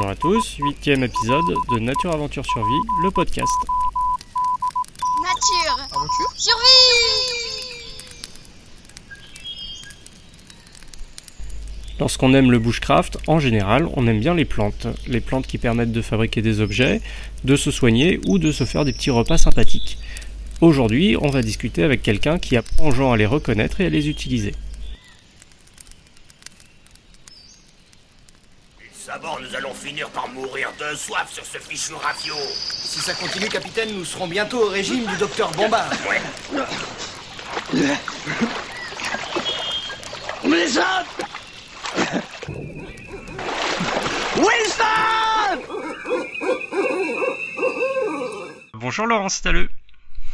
Bonjour à tous, huitième épisode de Nature Aventure Survie, le podcast. Nature Aventure Survie Lorsqu'on aime le bushcraft, en général, on aime bien les plantes. Les plantes qui permettent de fabriquer des objets, de se soigner ou de se faire des petits repas sympathiques. Aujourd'hui, on va discuter avec quelqu'un qui apprend aux gens à les reconnaître et à les utiliser. Nous allons finir par mourir de soif sur ce fichu rafio. Si ça continue, capitaine, nous serons bientôt au régime du docteur Bombard. Ouais. Wilson Wilson Bonjour Laurence Stalleux.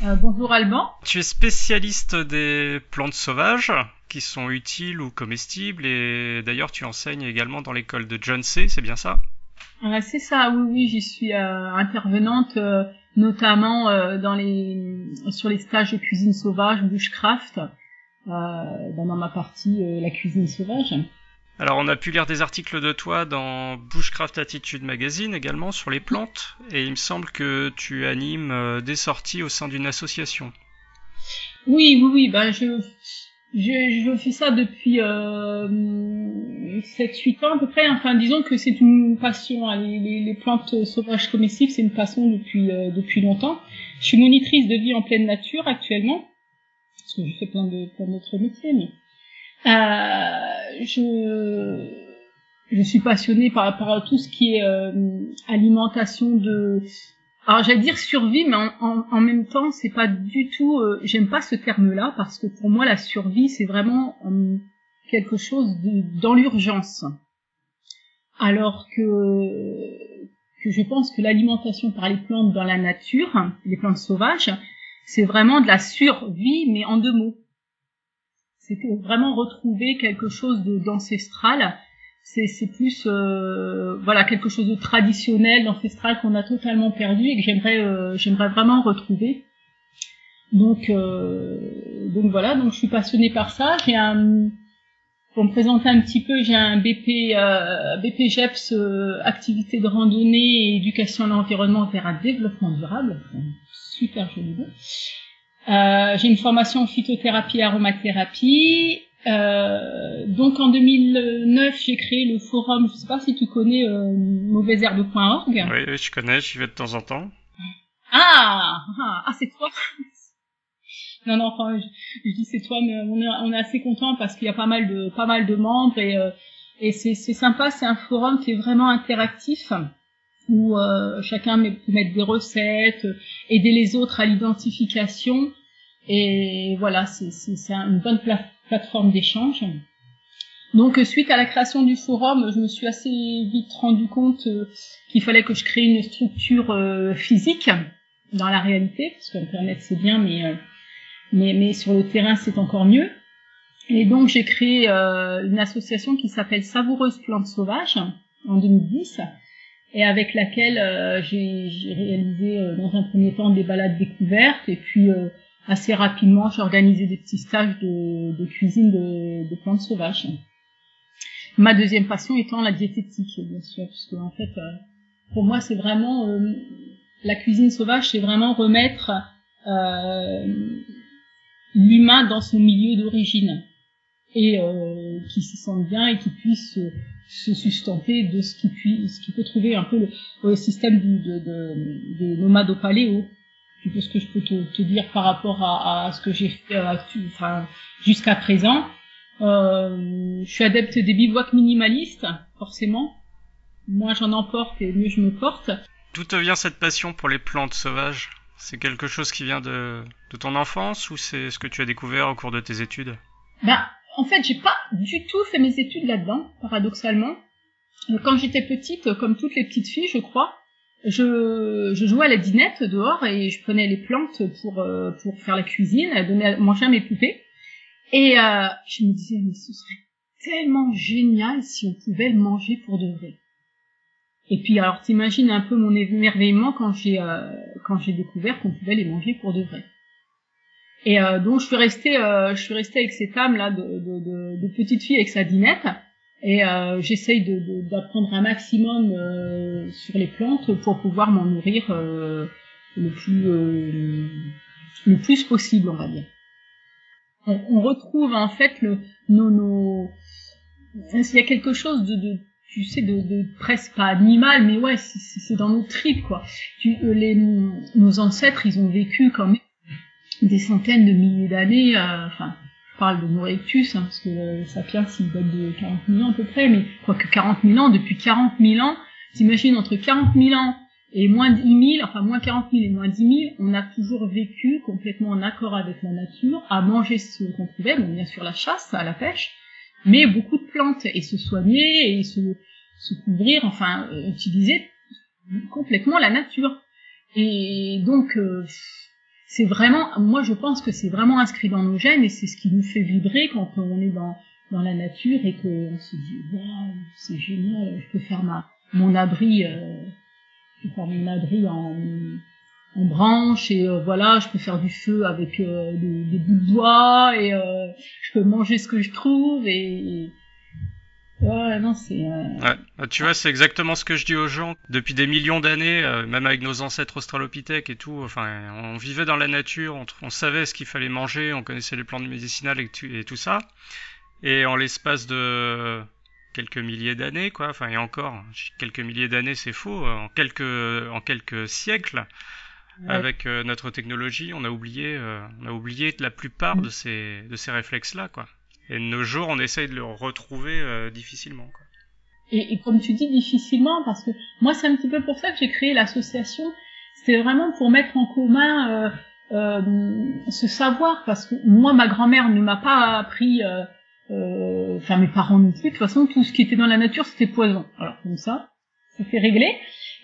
Euh, bonjour Alban. Tu es spécialiste des plantes sauvages qui sont utiles ou comestibles et d'ailleurs tu enseignes également dans l'école de John C, c'est bien ça? C'est ça, oui, oui, j'y suis euh, intervenante euh, notamment dans les sur les stages de cuisine sauvage, bushcraft, euh, dans ma partie la cuisine sauvage. Alors on a pu lire des articles de toi dans Bushcraft Attitude Magazine également sur les plantes et il me semble que tu animes euh, des sorties au sein d'une association. Oui, oui, oui, ben je fais ça depuis euh, 7-8 ans à peu près. Enfin, disons que c'est une passion. hein. Les, les, plantes sauvages comestibles, c'est une passion depuis euh, depuis longtemps. Je suis monitrice de vie en pleine nature actuellement, parce que je fais plein de plein d'autres métiers, mais je je suis passionnée par par tout ce qui est euh, alimentation de alors j'allais dire survie, mais en, même temps c'est pas du tout. euh, J'aime pas ce terme-là parce que pour moi la survie c'est vraiment euh, quelque chose de, dans l'urgence. Alors que je pense que l'alimentation par les plantes dans la nature, les plantes sauvages, c'est vraiment de la survie, mais en deux mots. C'est vraiment retrouver quelque chose d'ancestral. C'est plus euh, voilà quelque chose de traditionnel, d'ancestral qu'on a totalement perdu et que j'aimerais euh, j'aimerais vraiment retrouver. Donc euh, donc voilà, donc je suis passionnée par ça. J'ai un pour me présenter un petit peu, j'ai un BP BP GEPS euh, activité de randonnée et éducation à l'environnement vers un développement durable. Super joli mot. Euh, j'ai une formation en phytothérapie et aromathérapie. Euh, donc en 2009, j'ai créé le forum, je sais pas si tu connais euh, mauvaisherbe.org. Oui, oui, je connais, j'y vais de temps en temps. Ah, ah, ah, c'est toi. non, non, enfin, je, je dis c'est toi, mais on est, on est assez content parce qu'il y a pas mal de, pas mal de membres et, euh, et c'est, c'est sympa. C'est un forum qui est vraiment interactif où euh, chacun met- mettre des recettes, euh, aider les autres à l'identification et voilà, c'est, une bonne pla- plateforme d'échange. Donc, euh, suite à la création du forum, je me suis assez vite rendu compte euh, qu'il fallait que je crée une structure euh, physique dans la réalité, parce qu'Internet c'est bien, mais, mais, mais sur le terrain c'est encore mieux. Et donc j'ai créé une association qui s'appelle Savoureuse Plantes Sauvages en 2010, et avec laquelle euh, j'ai réalisé euh, dans un premier temps des balades découvertes, et puis euh, assez rapidement j'ai organisé des petits stages de, de cuisine de, de plantes sauvages. Ma deuxième passion étant la diététique, bien sûr, puisque en fait, euh, pour moi, c'est vraiment euh, la cuisine sauvage, c'est vraiment remettre euh, l'humain dans son milieu d'origine et qui s'y sente bien et qui puisse se, sustenter de ce qu'il puisse, ce qu'il peut trouver un peu le, le système du, de, de, des nomades au paléo. C'est tout ce que je peux te, te dire par rapport à, à ce que j'ai fait euh, enfin, jusqu'à présent. Euh, je suis adepte des bivouacs minimalistes, forcément. Moins j'en emporte et mieux je me porte. D'où te vient cette passion pour les plantes sauvages? C'est quelque chose qui vient de, de ton enfance ou c'est ce que tu as découvert au cours de tes études? Bah, en fait, j'ai pas du tout fait mes études là-dedans, paradoxalement. Quand j'étais petite, comme toutes les petites filles, je crois, je, je jouais à la dinette dehors et je prenais les plantes pour euh, pour faire la cuisine, donner à manger à mes poupées. Et euh, je me disais, mais ce serait tellement génial si on pouvait le manger pour de vrai. Et puis alors t'imagines un peu mon émerveillement quand j'ai euh, quand j'ai découvert qu'on pouvait les manger pour de vrai. Et euh, donc je suis restée, euh, je suis restée avec cette âme là de, de, de, de petite fille avec sa dinette. et euh, j'essaye d'apprendre un maximum euh, sur les plantes pour pouvoir m'en nourrir euh, le plus le plus possible, on va dire. On, retrouve en fait le nos, nos il y a quelque chose de, de tu sais de, de presque pas animal mais ouais c'est dans nos tripes quoi tu, les nos ancêtres ils ont vécu quand même des centaines de milliers d'années enfin parle de Morectus, hein, parce que euh, Sapiens, il date de 40 000 ans à peu près, mais quoique 40 000 ans, depuis 40 000 ans, t'imagines entre 40 000 ans et moins 10 000, enfin moins 40 000 et moins 10 000, on a toujours vécu complètement en accord avec la nature, à manger ce qu'on trouvait, donc bien sûr la chasse, la pêche, mais beaucoup de plantes, et se soigner, et se, se couvrir, enfin euh, utiliser complètement la nature. Et donc, euh, c'est vraiment, moi je pense que c'est vraiment inscrit dans nos gènes et c'est ce qui nous fait vibrer quand on est dans, dans la nature et qu'on se dit waouh c'est génial, je peux faire ma mon abri, euh, je peux faire mon abri en, en branche et euh, voilà, je peux faire du feu avec euh, des, des, bouts de bois et je peux manger ce que je trouve et, Ouais, non, c'est. Euh, ouais. Bah, tu vois, c'est exactement ce que je dis aux gens. Depuis des millions d'années, euh, même avec nos ancêtres australopithèques et tout, enfin, on vivait dans la nature, on, savait ce qu'il fallait manger, on connaissait les plantes médicinales et, et tout ça. Et en l'espace de quelques milliers d'années, quoi, enfin, et encore, quelques milliers d'années, c'est faux, en quelques, en quelques siècles, avec euh, notre technologie, on a oublié, on a oublié la plupart de ces, de ces réflexes-là, quoi. Et de nos jours, on essaye de le retrouver euh, difficilement. Quoi. Et, et, comme tu dis, difficilement, parce que moi, c'est un petit peu pour ça que j'ai créé l'association. C'était vraiment pour mettre en commun euh, euh, ce savoir, parce que moi, ma grand-mère ne m'a pas appris, euh, euh, enfin mes parents non plus. De toute façon, tout ce qui était dans la nature, c'était poison. Alors comme ça, fait régler.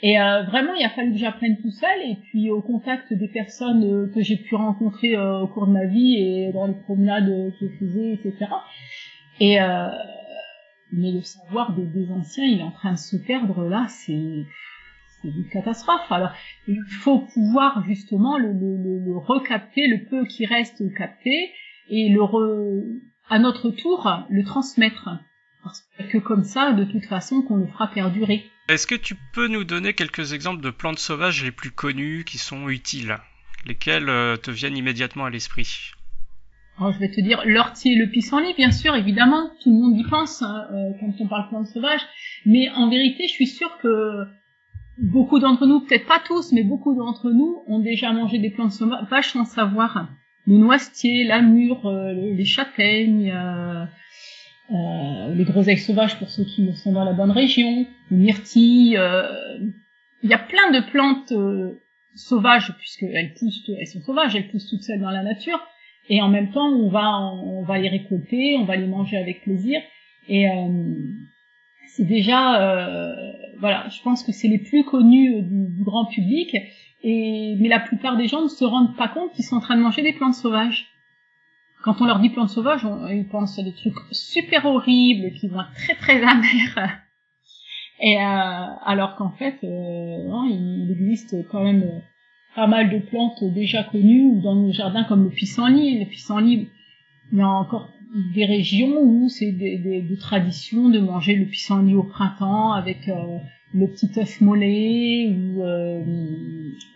Et euh, vraiment, il a fallu que j'apprenne tout seul. Et puis au contact des personnes euh, que j'ai pu rencontrer euh, au cours de ma vie et dans les promenades que je faisais, etc. Et mais le savoir des, anciens, il est en train de se perdre là. C'est c'est une catastrophe. Alors il faut pouvoir justement le, le, le, recapter, le peu qui reste capté, et le re, à notre tour le transmettre. Parce que comme ça, de toute façon, qu'on le fera perdurer. Est-ce que tu peux nous donner quelques exemples de plantes sauvages les plus connues qui sont utiles Lesquelles euh, te viennent immédiatement à l'esprit? Je vais te dire l'ortie et le pissenlit, bien sûr, évidemment, tout le monde y pense hein, euh, quand on parle plantes sauvages. Mais en vérité, je suis sûre que beaucoup d'entre nous, peut-être pas tous, mais beaucoup d'entre nous ont déjà mangé des plantes sauvages sans savoir. Le noisetier, la euh, les châtaignes, euh, les groseilles sauvages pour ceux qui sont dans la bonne région, les myrtilles. Euh, il y a plein de plantes euh, sauvages puisqu'elles poussent, elles sont sauvages, elles poussent toutes seules dans la nature. Et en même temps, on va, on va les récolter, on va les manger avec plaisir. Et c'est déjà, voilà, je pense que c'est les plus connus du, du, grand public. Et mais la plupart des gens ne se rendent pas compte qu'ils sont en train de manger des plantes sauvages quand on leur dit plantes sauvages, ils pensent à des trucs super horribles qui vont être très très amers. Et euh, alors qu'en fait, euh, il existe quand même euh, pas mal de plantes déjà connues dans nos jardins comme le pissenlit. Le pissenlit, il y a encore des régions où c'est des, des, traditions de manger le pissenlit au printemps avec le petit œuf mollet ou,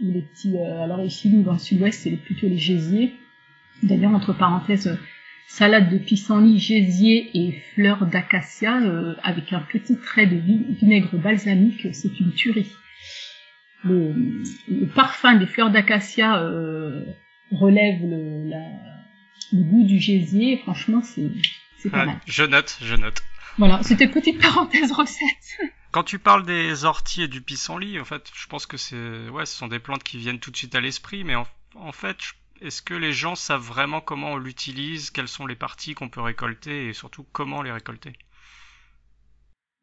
les petits. alors ici, nous dans le sud-ouest, c'est plutôt les gésiers D'ailleurs, entre parenthèses, salade de pissenlit, gésier et fleurs d'acacia euh, avec un petit trait de vinaigre balsamique, c'est une tuerie. Le, parfum des fleurs d'acacia euh, relève le, goût du gésier. Franchement, c'est pas ah, mal. Je note, je note. Voilà, c'était petite parenthèse recette. Quand tu parles des orties et du pissenlit, en fait, je pense que c'est, ouais, ce sont des plantes qui viennent tout de suite à l'esprit, mais en, en fait, je est-ce que les gens savent vraiment comment on l'utilise, quelles sont les parties qu'on peut récolter et surtout comment les récolter?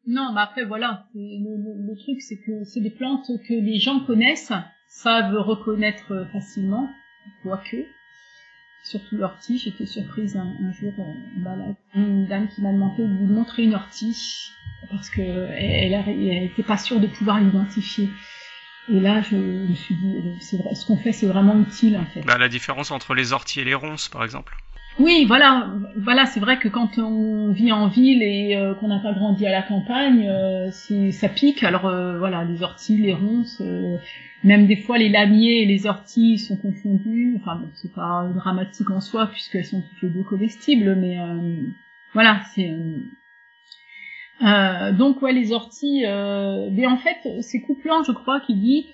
Non, mais après voilà, le, truc c'est que c'est des plantes que les gens connaissent, savent reconnaître facilement, quoique. Surtout l'ortie, j'étais surprise un, jour, euh, une dame qui m'a demandé de lui montrer une ortie parce que elle, elle, était pas sûre de pouvoir l'identifier. Et là, je me suis dit, vrai, ce qu'on fait, c'est vraiment utile, en fait. Bah, la différence entre les orties et les ronces, par exemple. Oui, voilà, voilà, c'est vrai que quand on vit en ville et euh, qu'on n'a pas grandi à la campagne, euh, ça pique. Alors euh, voilà, les orties, les ronces, même des fois les lamiers et les orties sont confondus. Enfin, bon, c'est pas dramatique en soi puisqu'elles sont toutes les deux comestibles, mais voilà, c'est donc ouais les orties. mais en fait, c'est Couplan, je crois, qui dit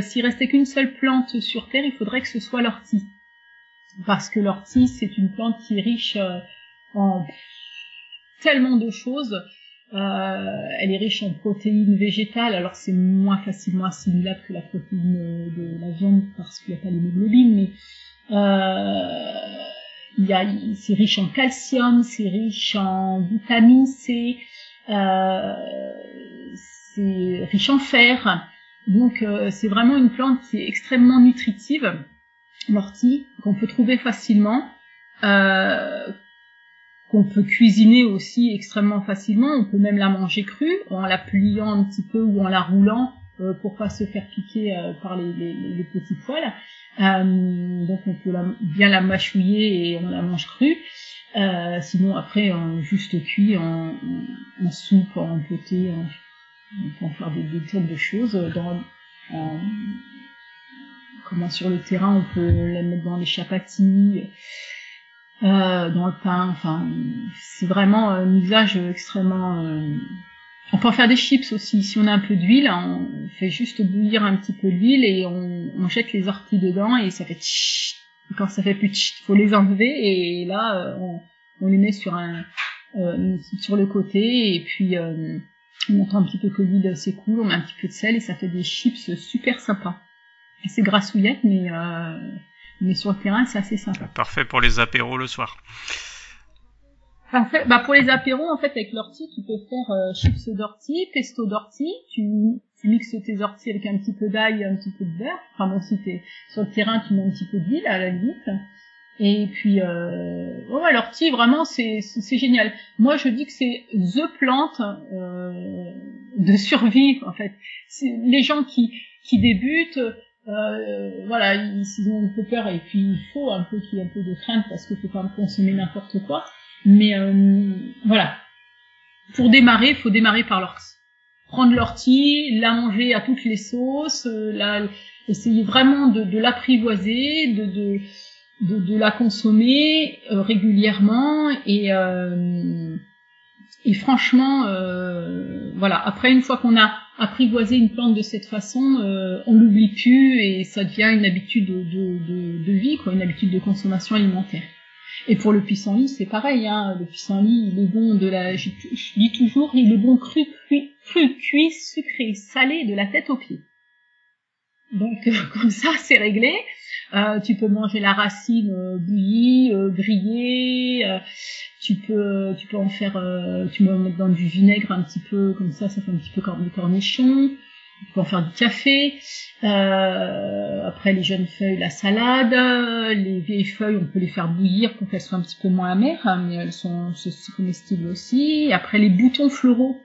s'il restait qu'une seule plante sur terre, il faudrait que ce soit l'ortie parce que l'ortie c'est une plante qui est riche euh, en tellement de choses. Euh, elle est riche en protéines végétales, alors c'est moins facilement assimilable que la protéine de la viande parce qu'il n'y a pas l'hémoglobine, mais euh, c'est riche en calcium, c'est riche en vitamine C, euh, c'est riche en fer. Donc euh, c'est vraiment une plante qui est extrêmement nutritive l'ortie qu'on peut trouver facilement, euh, qu'on peut cuisiner aussi extrêmement facilement. On peut même la manger crue en la pliant un petit peu ou en la roulant euh, pour pas se faire piquer euh, par les, les, petits poils. Euh, donc on peut bien la mâchouiller et on la mange crue. Sinon après en juste cuit, en, en, soupe, en poté, on peut faire des, des tonnes de choses dans, en, comment sur le terrain on peut la mettre dans les chapatis, euh, dans le pain, enfin c'est vraiment un usage extrêmement euh... on peut en faire des chips aussi. Si on a un peu d'huile, on fait juste bouillir un petit peu d'huile et on, jette les orties dedans et ça fait. Quand ça fait plus tch, faut les enlever et là euh, on, on les met sur un euh, sur le côté et puis euh, on entend un petit peu que l'huile s'écoule, on met un petit peu de sel et ça fait des chips super sympas c'est grassouillette, mais, euh, mais sur le terrain, c'est assez sympa. Parfait pour les apéros le soir. Parfait. Bah pour les apéros, en fait, avec l'ortie, tu peux faire euh, chips d'ortie, pesto d'ortie. Tu, tu mixes tes orties avec un petit peu d'ail, un petit peu de beurre. Enfin bon, si t'es sur le terrain, tu mets un petit peu d'huile à la limite. Et puis, euh, ouais, l'ortie, vraiment, c'est génial. Moi, je dis que c'est the plante euh, de survie, en fait. Les gens qui qui débutent, euh, voilà, ils, ont un peu peur et puis il faut un peu qu'il y ait un peu de crainte parce qu'il faut pas consommer n'importe quoi. Mais euh, voilà, pour démarrer, faut démarrer par l'ortie. Prendre l'ortie, la manger à toutes les sauces, euh, la, essayer vraiment de, de l'apprivoiser, de, de, de, de, la consommer euh, régulièrement et euh, et franchement, euh, voilà. Après, une fois qu'on a apprivoisé une plante de cette façon, euh, on l'oublie plus et ça devient une habitude de, de, de, vie, quoi, une habitude de consommation alimentaire. Et pour le pissenlit, c'est pareil. Hein, le pissenlit, il est bon de la, je, dis toujours, il est bon cru, cru, cru, cuit, sucré, salé, de la tête aux pieds. Donc comme ça, c'est réglé. Euh, tu peux manger la racine euh, bouillie, euh, grillée. Euh, tu peux, tu peux en faire, tu peux mettre dans du vinaigre un petit peu comme ça, ça fait un petit peu comme des cornichons. En faire du café. après les jeunes feuilles, la salade. Les vieilles feuilles, on peut les faire bouillir pour qu'elles soient un petit peu moins amères, hein, mais elles sont, comestibles aussi. après les boutons floraux.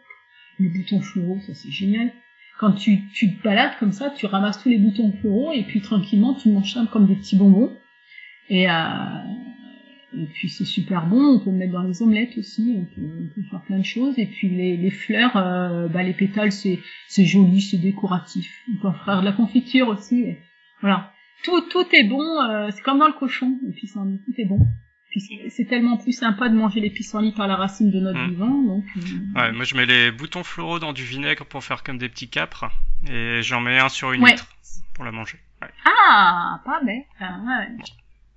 Les boutons floraux, ça c'est génial quand tu, tu te balades comme ça, tu ramasses tous les boutons floraux et puis tranquillement tu manges ça comme des petits bonbons. Et, euh, et puis c'est super bon, on peut le mettre dans les omelettes aussi, on peut, on peut faire plein de choses. Et puis les, les fleurs, euh, bah, les pétales c'est c'est joli, c'est décoratif. On peut faire de la confiture aussi. Voilà, tout tout est bon, euh, c'est comme dans le cochon. Et puis tout est bon c'est tellement plus sympa de manger les pissenlits par la racine de notre mmh. vivant. Donc, euh, ouais, moi je mets les boutons floraux dans du vinaigre pour faire comme des petits capres et j'en mets un sur une huître pour la manger. Ah, pas bête. Ah,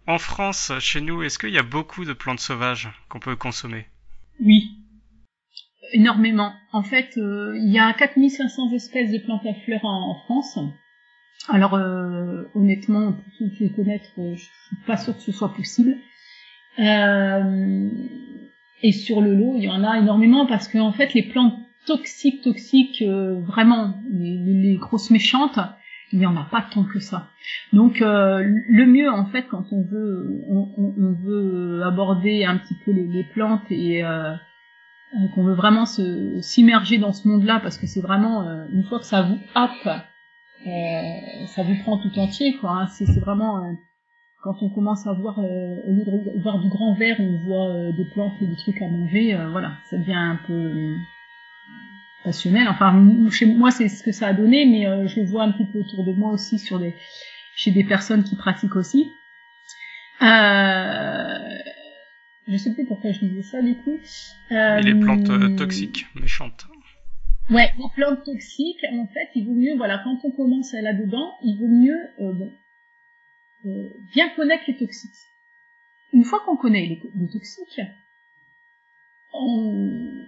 en France, chez nous, est-ce qu'il y a beaucoup de plantes sauvages qu'on peut consommer? Oui, énormément. En fait, euh, il y a 4500 espèces de plantes à fleurs en, France. Alors, euh, honnêtement, pour toutes les connaître, je suis pas sûre que ce soit possible. Euh, et sur le lot, il y en a énormément parce que en fait, les plantes toxiques, toxiques, euh, vraiment, les, grosses méchantes, il n'y en a pas tant que ça. Donc euh, le mieux en fait quand on veut on, veut aborder un petit peu les, plantes et euh, qu'on veut vraiment s'immerger dans ce monde-là parce que c'est vraiment une fois que ça vous happe, ça vous prend tout entier quoi. Hein. C'est vraiment quand on commence à voir, euh, au lieu de voir du grand verre, on voit euh, des plantes et des trucs à manger, euh, voilà, ça devient un peu passionnel. Enfin, chez moi, c'est ce que ça a donné, mais je le vois un petit peu autour de moi aussi sur des, chez des personnes qui pratiquent aussi. Euh, je sais plus pourquoi je disais ça du coup. Euh, les plantes toxiques, méchantes. Ouais, les plantes toxiques, en fait, il vaut mieux, voilà, quand on commence là-dedans, il vaut mieux bon, euh, bien connaître les toxiques. Une fois qu'on connaît les, toxiques, on,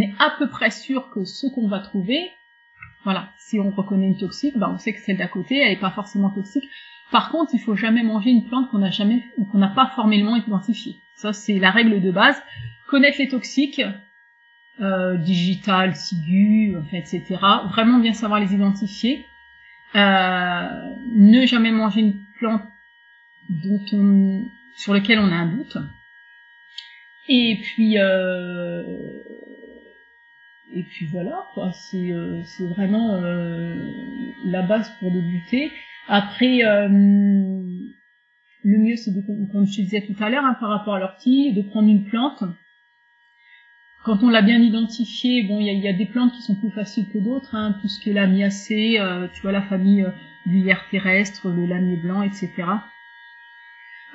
est à peu près sûr que ce qu'on va trouver, voilà, si on reconnaît une toxique, ben on sait que celle d'à côté, elle n'est pas forcément toxique. Par contre, il faut jamais manger une plante qu'on n'a jamais, qu'on n'a pas formellement identifiée. Ça, c'est la règle de base. Connaître les toxiques, euh, digital, sigu, etc. Vraiment bien savoir les identifier. Euh, ne jamais manger une plante on, sur lequel on a un doute. Et puis euh, et puis voilà quoi, c'est euh, c'est vraiment euh, la base pour débuter. Après euh, le mieux c'est de comme je disais tout à l'heure hein, par rapport à l'ortie, de prendre une plante quand on l'a bien identifié, bon, il y a, des plantes qui sont plus faciles que d'autres, hein, tout ce qui est lamiacée, euh, tu vois la famille du lierre terrestre, le lamier blanc, etc.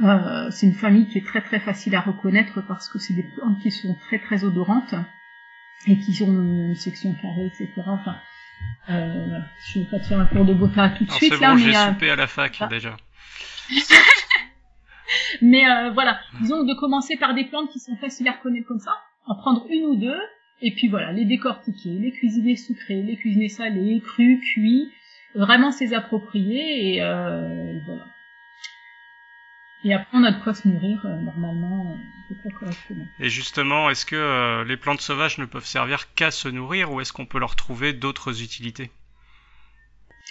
Euh, c'est une famille qui est très très facile à reconnaître parce que c'est des plantes qui sont très très odorantes et qui ont une section carrée, etc. Enfin, euh, je ne vais pas te faire un cours de bota tout de suite bon, là, mais j'ai soupé à la fac déjà. mais voilà, disons de commencer par des plantes qui sont faciles à reconnaître comme ça en prendre une ou deux, et puis voilà, les décortiquer, les cuisiner sucrés, les cuisiner salés, crus, cuits, vraiment s'y approprier, et euh, voilà. Et après, on a de quoi se nourrir euh, normalement, euh, correctement. Et justement, est-ce que euh, les plantes sauvages ne peuvent servir qu'à se nourrir, ou est-ce qu'on peut leur trouver d'autres utilités?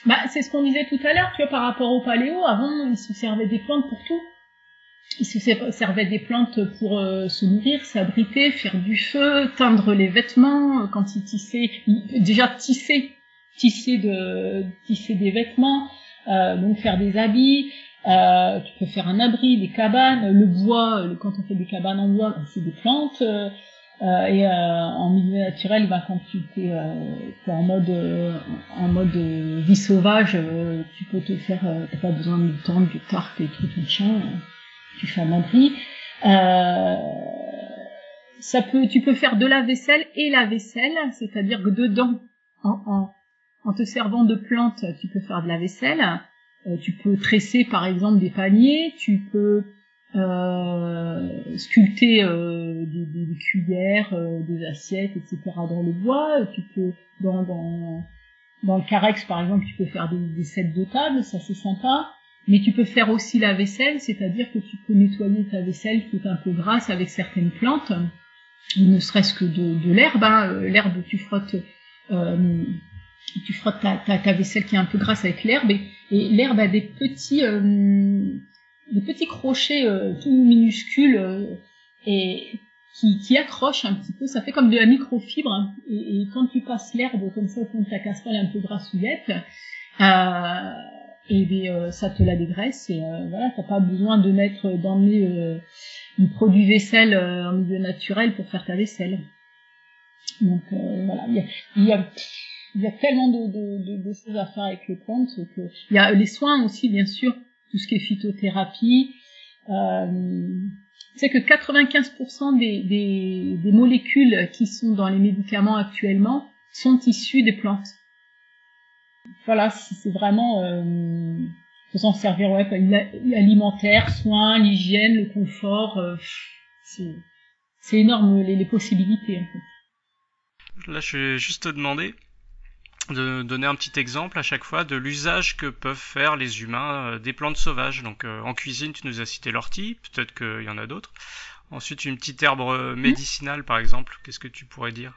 Bah, c'est ce qu'on disait tout à l'heure, tu vois, par rapport au paléo, avant, ils se servaient des plantes pour tout ils se servaient des plantes pour se nourrir, s'abriter, faire du feu, teindre les vêtements quand ils tissaient, déjà tisser, tisser de tisser des vêtements, donc faire des habits. Euh, tu peux faire un abri, des cabanes, le bois. quand on fait des cabanes en bois, c'est des plantes. et en milieu naturel, ben, quand tu es, en mode en mode vie sauvage, tu peux te faire, t'as pas besoin de tente, du tarp et tout machin tu fais un abri. Euh, ça peut, tu peux faire de la vaisselle et la vaisselle, c'est-à-dire que dedans, en, en, en, te servant de plantes, tu peux faire de la vaisselle. Euh, tu peux tresser par exemple des paniers, tu peux euh, sculpter euh, des, cuillères, des assiettes, etc. dans le bois. Tu peux dans, le carex par exemple, tu peux faire des, des sets de table, ça c'est sympa. Mais tu peux faire aussi la vaisselle, c'est-à-dire que tu peux nettoyer ta vaisselle qui est un peu grasse avec certaines plantes, ne serait-ce que de, de l'herbe. Hein. L'herbe, tu frottes, tu frottes ta, vaisselle qui est un peu grasse avec l'herbe, et, et l'herbe a des petits, euh, des petits crochets euh, tout minuscules euh, et qui, qui accrochent un petit peu. Ça fait comme de la microfibre. Hein. Et, et, quand tu passes l'herbe comme ça au fond de ta casserole un peu grassouillette, euh, et ça te la dégraisse et voilà t'as pas besoin de mettre d'emmener du produit vaisselle en milieu naturel pour faire ta vaisselle donc il y a tellement de, choses à faire avec les plantes que il y a les soins aussi bien sûr tout ce qui est phytothérapie euh, c'est que 95% des, molécules qui sont dans les médicaments actuellement sont issues des plantes voilà, c'est vraiment euh, faut servir ouais, l'alimentaire, soins, l'hygiène, le confort, euh, c'est énorme les, possibilités. Là, je vais juste te demander de donner un petit exemple à chaque fois de l'usage que peuvent faire les humains euh, des plantes sauvages. Donc euh, en cuisine, tu nous as cité l'ortie, peut-être qu'il y en a d'autres. Ensuite, une petite herbe euh, médicinale, par exemple. Qu'est-ce que tu pourrais dire?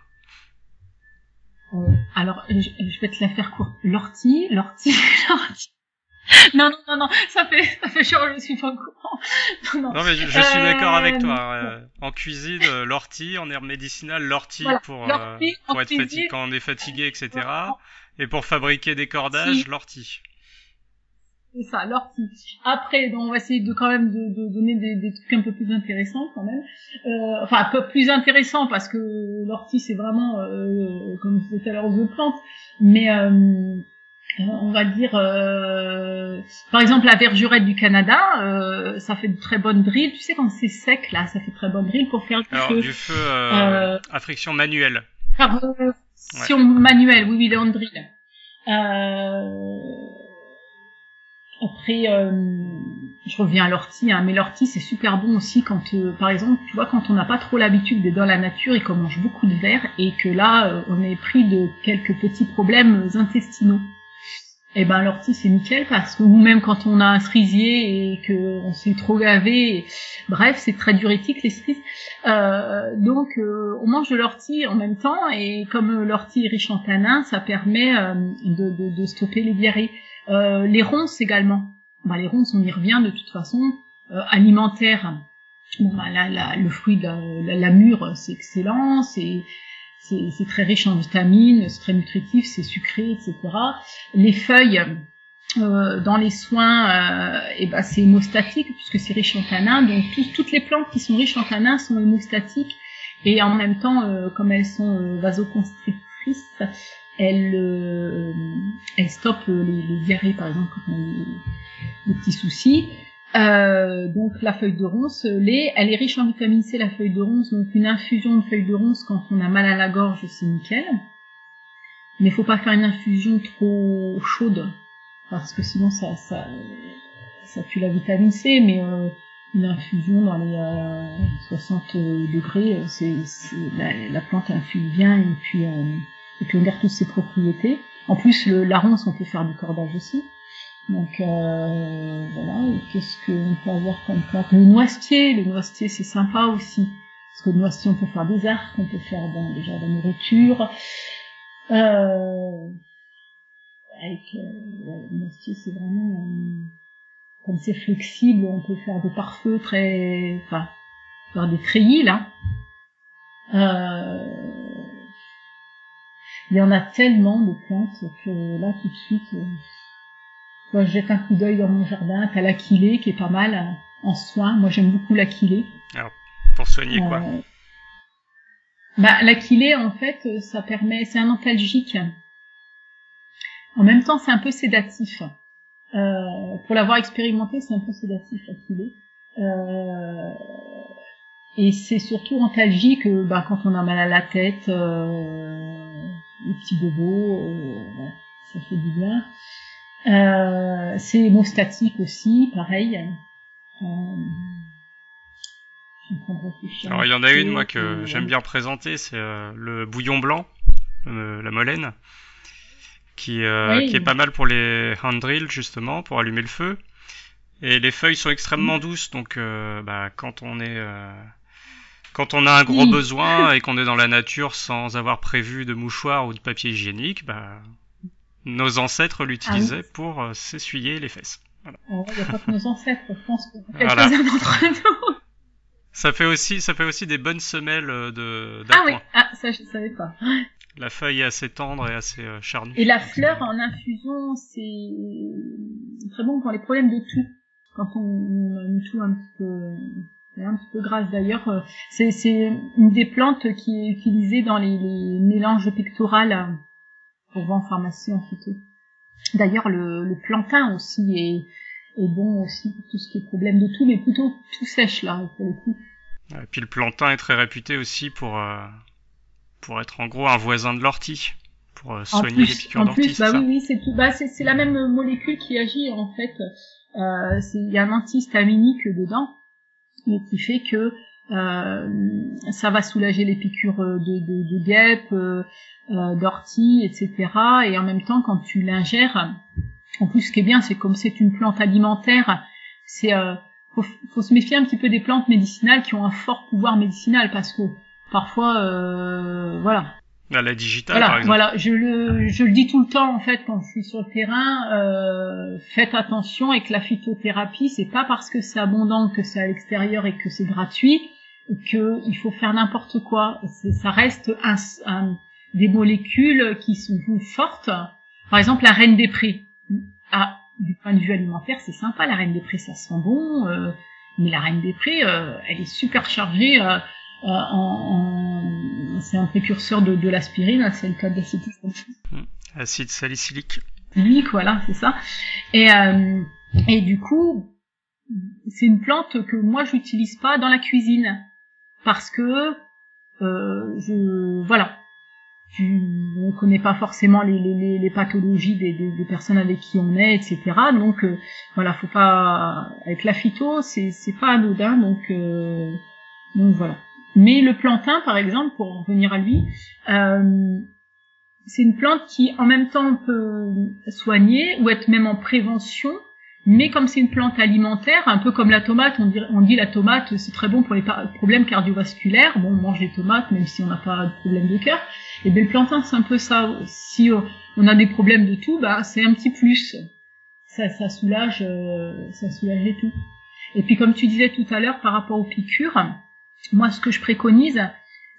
Alors, je, vais te la faire courte. L'ortie, l'ortie, l'ortie. Non, non, non, non, ça fait, ça fait genre, je suis pas au courant. Non, non. non mais je, je suis d'accord avec euh, toi. Euh, en cuisine, euh, l'ortie, en herbe médicinale, l'ortie pour, pour être fatigué, quand on est fatigué, etc. Et pour fabriquer des cordages, l'ortie. c'est ça, l'ortie. Après, donc on va essayer de quand même de, de donner des, des, trucs un peu plus intéressants quand même. Euh, enfin, un peu plus intéressants parce que l'ortie c'est vraiment, euh, comme je disais tout à l'heure, aux plantes. Mais euh, on va dire, euh, par exemple, la vergerette du Canada, euh, ça fait de très bonnes drills. Tu sais, quand c'est sec, là, ça fait très bonnes drills pour faire du Alors, feu. du feu euh, à friction manuelle. Par euh, friction manuelle, oui, oui, les hand drill. Euh, après, euh, je reviens à l'ortie, hein, mais l'ortie c'est super bon aussi quand, euh, par exemple, tu vois, quand on n'a pas trop l'habitude d'être dans la nature et qu'on mange beaucoup de verre et que là, euh, on est pris de quelques petits problèmes intestinaux. Eh ben l'ortie c'est nickel parce que ou même quand on a un cerisier et que on s'est trop gavé, bref c'est très diurétique les cerises. Euh, donc euh, on mange de l'ortie en même temps et comme euh, l'ortie est riche en tanins, ça permet euh, de, de, de stopper les diarrhées. Euh, les ronces également. Bah, les ronces on y revient de toute façon. Alimentaire. Bon bah là, là, le fruit de la, la mûre c'est excellent, c'est c'est très riche en vitamines, c'est très nutritif, c'est sucré, etc. Les feuilles, euh, dans les soins, euh, et ben c'est hémostatique puisque c'est riche en tanins. Donc toutes les plantes qui sont riches en tanins sont hémostatiques et en même temps, euh, comme elles sont euh, vasoconstrictrices, elles, elles stoppent les, les diarrhées par exemple quand on a des petits soucis. Euh, donc la feuille de ronce, euh, lait, elle est riche en vitamine C, la feuille de ronce, donc une infusion de feuille de ronce quand on a mal à la gorge, c'est nickel. Mais faut pas faire une infusion trop chaude, parce que sinon ça, ça, ça la vitamine C, mais euh, une infusion dans les euh, 60 degrés, c'est, la, la plante infuse bien et puis, et puis on garde toutes ses propriétés. En plus, le, la ronce, on peut faire du cordage aussi. Donc euh, voilà, qu'est-ce qu'on peut avoir comme plante Le noisetier, le noisetier c'est sympa aussi. Parce que le noisetier on peut faire des arcs, on peut faire bon, déjà de la nourriture. Euh, avec euh, le noisetier c'est vraiment euh, comme c'est flexible, on peut faire des pare-feux très enfin faire des treillis là. Euh, il y en a tellement de plantes que là tout de suite moi, je jette un coup d'œil dans mon jardin. T'as l'aquilée qui est pas mal euh, en soins. Moi, j'aime beaucoup l'aquilée. Pour soigner quoi Euh, bah, l'aquilée, en fait, euh, ça permet, c'est un antalgique. En même temps, c'est un peu sédatif. Euh, pour l'avoir expérimenté, c'est un peu sédatif, l'aquilée. Euh, et c'est surtout antalgique euh, bah, quand on a mal à la tête, euh, les petits bobos, euh, ça fait du bien. Euh, c'est hémostatique aussi, pareil. Euh, Alors il y en a une moi que euh, j'aime bien présenter, c'est euh, le bouillon blanc, euh, la molène, qui, euh, Oui. qui est pas mal pour les hand drills justement, pour allumer le feu. Et les feuilles sont extrêmement Mm. douces, donc bah, quand on est quand on a un gros Oui. besoin et qu'on est dans la nature sans avoir prévu de mouchoir ou de papier hygiénique, bah, nos ancêtres l'utilisaient pour euh, s'essuyer les fesses. Oh, il n'y a pas que nos ancêtres, je pense que Voilà. quelques-uns d'entre nous. Ça fait aussi ça fait aussi des bonnes semelles euh, de Ah oui, ah, ça je savais pas. La feuille est assez tendre et assez euh, charnue. Et la fleur en infusion, c'est très bon pour les problèmes de toux. Quand on a une toux un petit peu, un petit peu grasse d'ailleurs, c'est, une des plantes qui est utilisée dans les, les mélanges pectorales qu'on vend en pharmacie en phyto. D'ailleurs, le, le plantain aussi est, est bon aussi pour tout ce qui est problème de toux, mais plutôt tout sèche là, pour le coup. Et puis le plantain est très réputé aussi pour euh, pour être en gros un voisin de l'ortie, pour euh, En soigner les plus, piqûres en d'ortie. plus, c'est bah ça oui, oui, c'est tout. Bah, c'est, c'est la même molécule qui agit en fait. Euh, c'est, il y a un antihistaminique dedans, et qui fait que ça va soulager les piqûres de, de, de guêpes, euh, euh, d'ortie, etc. Et en même temps, quand tu l'ingères, en plus, ce qui est bien, c'est comme c'est une plante alimentaire, c'est euh, faut, faut se méfier un petit peu des plantes médicinales qui ont un fort pouvoir médicinal parce que parfois, euh, voilà, Là, la digitale par exemple. voilà, je le, je le dis tout le temps en fait quand je suis sur le terrain. Euh, faites attention avec la phytothérapie. C'est pas parce que c'est abondant que c'est à l'extérieur et que c'est gratuit que il faut faire n'importe quoi. Ça reste un, un- des molécules qui sont fortes. Par exemple, la reine des prés. Ah, du point de vue alimentaire, c'est sympa. La reine des prés, ça sent bon. Euh, mais la reine des prés, euh, elle est super chargée euh, en, en c'est un précurseur de, de l'aspirine, c'est le cas d'acétylsalicylate. Mmh. Acide salicylique. voilà, c'est ça. Et, euh, et du coup, c'est une plante que moi j'utilise pas dans la cuisine parce que euh, je voilà tu, on connaît pas forcément les, les, les pathologies des, des, des, personnes avec qui on est, etc. Donc euh, voilà, faut pas avec la phyto, c'est c'est pas anodin, donc euh, donc voilà. Mais le plantain, par exemple, pour revenir à lui, euh, c'est une plante qui en même temps peut soigner ou être même en prévention mais comme c'est une plante alimentaire, un peu comme la tomate, on dit, la tomate c'est très bon pour les problèmes cardiovasculaires. Bon, on mange des tomates même si on n'a pas de problème de cœur. Et bien le plantain c'est un peu ça. Si on a des problèmes de tout, bah c'est un petit plus. Ça, soulage, euh, ça soulage et tout. Et puis comme tu disais tout à l'heure par rapport aux piqûres, moi ce que je préconise,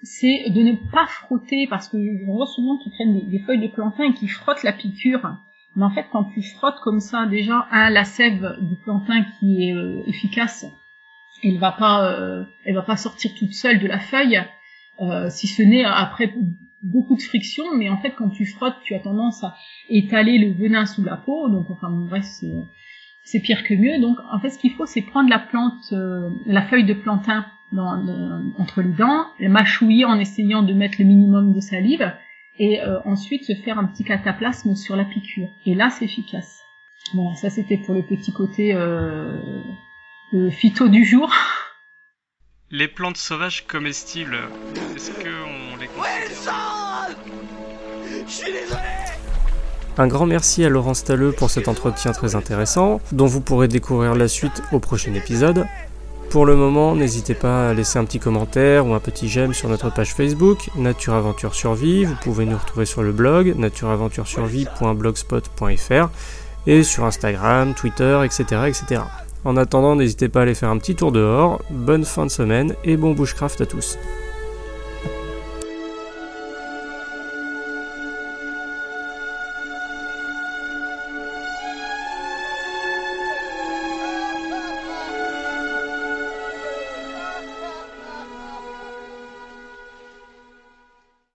c'est de ne pas frotter parce que je vois souvent qu'ils prennent des, des feuilles de plantain et qui frottent la piqûre mais en fait, quand tu frottes comme ça, déjà, la sève du plantain qui est euh, efficace, elle va pas, euh, va pas sortir toute seule de la feuille, euh, si ce n'est après beaucoup de friction. Mais en fait, quand tu frottes, tu as tendance à étaler le venin sous la peau. Donc, enfin, bref, c'est, c'est pire que mieux. Donc, en fait, ce qu'il faut, c'est prendre la plante, la feuille de plantain entre les dents, la mâchouiller en essayant de mettre le minimum de salive et euh, ensuite se faire un petit cataplasme sur la piqûre. Et là, c'est efficace. Voilà, ça c'était pour le petit côté euh, phyto du jour. Les plantes sauvages comestibles, est-ce qu'on les considère Je suis désolé un grand merci à Laurence Talleux pour cet entretien très intéressant, dont vous pourrez découvrir la suite au prochain épisode. Pour le moment, n'hésitez pas à laisser un petit commentaire ou un petit j'aime sur notre page Facebook, Nature Aventure Survie. Vous pouvez nous retrouver sur le blog natureaventuresurvie.blogspot.fr et sur Instagram, Twitter, etc., etc. En attendant, n'hésitez pas à aller faire un petit tour dehors. Bonne fin de semaine et bon bushcraft à tous.